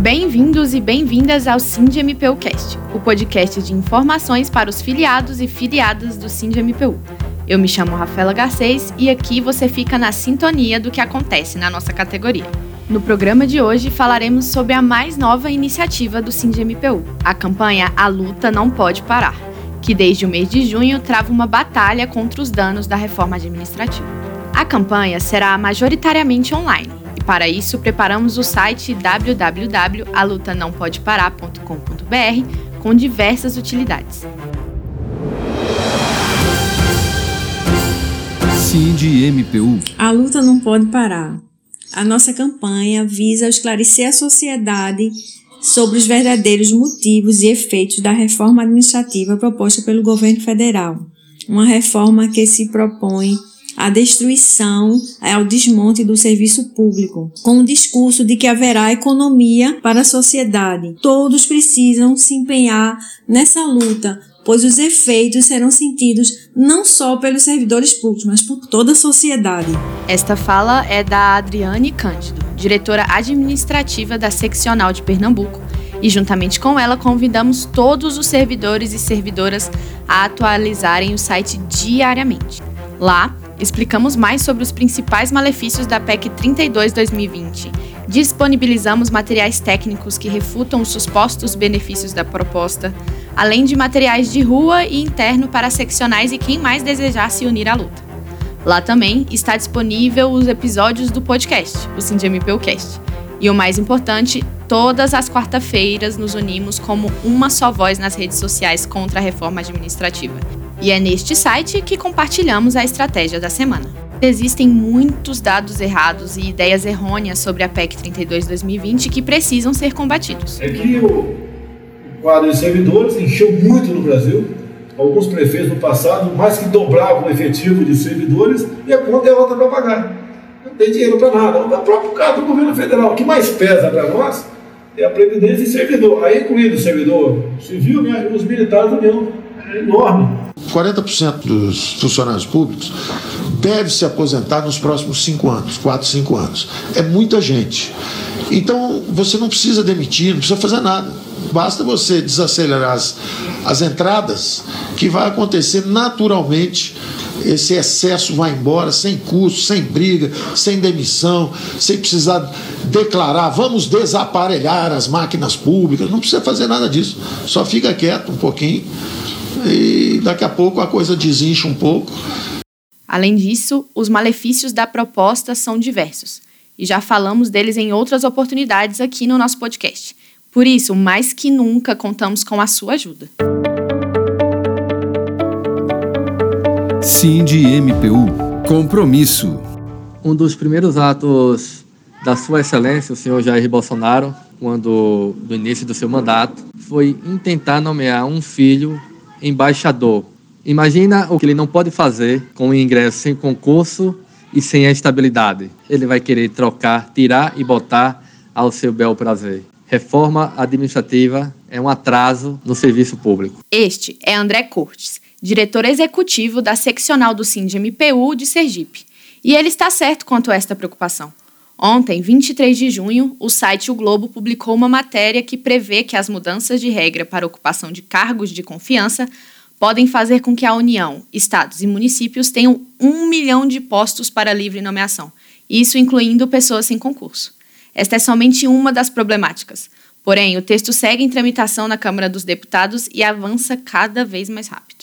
Bem-vindos e bem-vindas ao SINDMPUcast, o podcast de informações para os filiados e filiadas do SINDMPU. Eu me chamo Rafaela Garcês e aqui você fica na sintonia do que acontece na nossa categoria. No programa de hoje falaremos sobre a mais nova iniciativa do SINDMPU, a campanha A Luta Não Pode Parar, que desde o mês de junho trava uma batalha contra os danos da reforma administrativa. A campanha será majoritariamente online e para isso preparamos o site www.alutanaopodeparar.com.br com diversas utilidades. Cindy MPU. A luta não pode parar. A nossa campanha visa esclarecer a sociedade sobre os verdadeiros motivos e efeitos da reforma administrativa proposta pelo governo federal. Uma reforma que se propõe a destruição, ao desmonte do serviço público, com o discurso de que haverá economia para a sociedade. Todos precisam se empenhar nessa luta, pois os efeitos serão sentidos não só pelos servidores públicos, mas por toda a sociedade. Esta fala é da Adriane Cândido, diretora administrativa da Seccional de Pernambuco, e juntamente com ela convidamos todos os servidores e servidoras a atualizarem o site diariamente. Lá, explicamos mais sobre os principais malefícios da PEC 32/2020. Disponibilizamos materiais técnicos que refutam os supostos benefícios da proposta, além de materiais de rua e interno para seccionais e quem mais desejar se unir à luta. Lá também está disponível os episódios do podcast, o SindMPUcast. E o mais importante, todas as quarta-feiras nos unimos como uma só voz nas redes sociais contra a reforma administrativa. E é neste site que compartilhamos a estratégia da semana. Existem muitos dados errados e ideias errôneas sobre a PEC 32/2020 que precisam ser combatidos. É que o quadro de servidores encheu muito no Brasil. Alguns prefeitos no passado mais que dobravam o efetivo de servidores e a conta é outra para pagar. Não tem dinheiro para nada. O próprio caso do governo federal. O que mais pesa para nós é a previdência de servidor. Aí incluído o servidor civil né, e os militares União. É enorme. 40% dos funcionários públicos deve se aposentar nos próximos cinco anos, quatro, cinco anos. É muita gente. Então você não precisa demitir, não precisa fazer nada. Basta você desacelerar as, as entradas, que vai acontecer naturalmente. Esse excesso vai embora sem custo, sem briga, sem demissão, sem precisar declarar, vamos desaparelhar as máquinas públicas. Não precisa fazer nada disso. Só fica quieto um pouquinho e daqui a pouco a coisa desincha um pouco. Além disso, os malefícios da proposta são diversos e já falamos deles em outras oportunidades aqui no nosso podcast. Por isso, mais que nunca, contamos com a sua ajuda. Cindy MPU Compromisso. Um dos primeiros atos da Sua Excelência, o senhor Jair Bolsonaro, quando no início do seu mandato, foi intentar nomear um filho embaixador. Imagina o que ele não pode fazer com o ingresso sem concurso e sem a estabilidade. Ele vai querer trocar, tirar e botar ao seu bel prazer. Reforma administrativa é um atraso no serviço público. Este é André Cortes, diretor executivo da seccional do SINDMPU de Sergipe. E ele está certo quanto a esta preocupação. Ontem, 23 de junho, o site O Globo publicou uma matéria que prevê que as mudanças de regra para ocupação de cargos de confiança podem fazer com que a União, estados e municípios tenham um milhão de postos para livre nomeação, isso incluindo pessoas sem concurso. Esta é somente uma das problemáticas. Porém, o texto segue em tramitação na Câmara dos Deputados e avança cada vez mais rápido.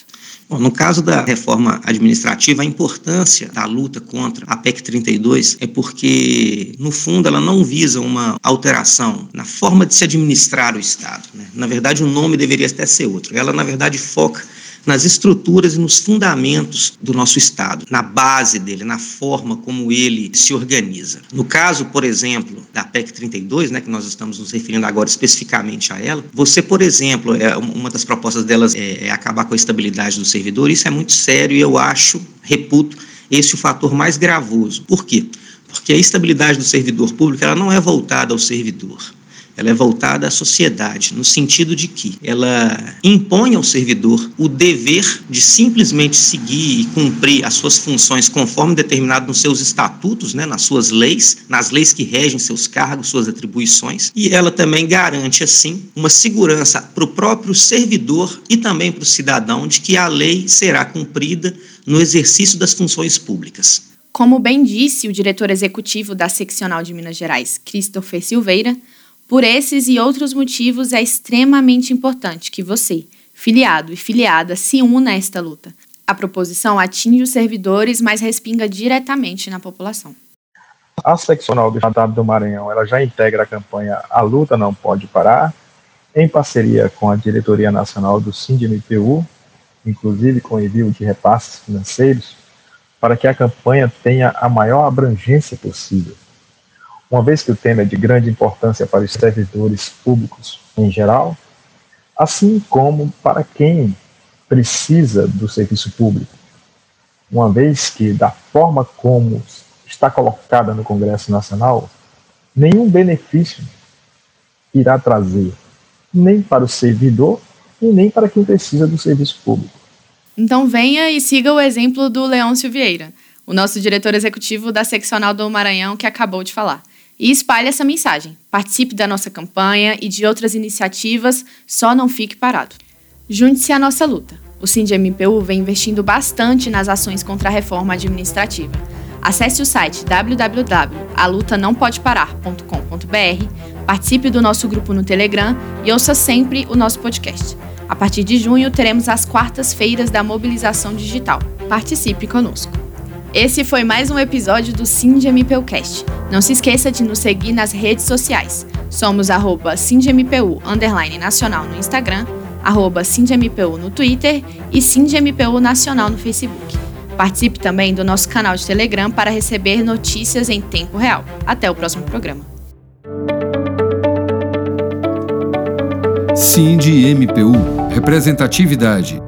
Bom, no caso da reforma administrativa, a importância da luta contra a PEC 32 é porque, no fundo, ela não visa uma alteração na forma de se administrar o Estado. Né? Na verdade, o nome deveria até ser outro. Ela, na verdade, foca nas estruturas e nos fundamentos do nosso Estado, na base dele, na forma como ele se organiza. No caso, por exemplo, da PEC 32, né, que nós estamos nos referindo agora especificamente a ela, você, por exemplo, é, uma das propostas delas é, é acabar com a estabilidade do servidor, isso é muito sério e eu acho, reputo, esse o fator mais gravoso. Por quê? Porque a estabilidade do servidor público ela não é voltada ao servidor ela é voltada à sociedade, no sentido de que ela impõe ao servidor o dever de simplesmente seguir e cumprir as suas funções conforme determinado nos seus estatutos, né, nas suas leis, nas leis que regem seus cargos, suas atribuições, e ela também garante, assim, uma segurança para o próprio servidor e também para o cidadão de que a lei será cumprida no exercício das funções públicas. Como bem disse o diretor executivo da Seccional de Minas Gerais, Christopher Silveira, por esses e outros motivos é extremamente importante que você, filiado e filiada, se una a esta luta. A proposição atinge os servidores, mas respinga diretamente na população. A seccional do Estado do Maranhão ela já integra a campanha A Luta Não Pode Parar, em parceria com a Diretoria Nacional do SINDMPU, inclusive com envio de repasses financeiros, para que a campanha tenha a maior abrangência possível. Uma vez que o tema é de grande importância para os servidores públicos em geral, assim como para quem precisa do serviço público, uma vez que, da forma como está colocada no Congresso Nacional, nenhum benefício irá trazer nem para o servidor e nem para quem precisa do serviço público. Então venha e siga o exemplo do Leôncio Vieira, o nosso diretor executivo da seccional do Maranhão que acabou de falar. E espalhe essa mensagem. Participe da nossa campanha e de outras iniciativas, só não fique parado. Junte-se à nossa luta. O SINDMPU vem investindo bastante nas ações contra a reforma administrativa. Acesse o site www.alutanaopodeparar.com.br, participe do nosso grupo no Telegram e ouça sempre o nosso podcast. A partir de junho, teremos as quartas-feiras da mobilização digital. Participe conosco. Esse foi mais um episódio do SindMPUcast. Não se esqueça de nos seguir nas redes sociais. Somos arroba SindMPU nacional no Instagram, arroba SindMPU no Twitter e SindMPU Nacional no Facebook. Participe também do nosso canal de Telegram para receber notícias em tempo real. Até o próximo programa. MPU Representatividade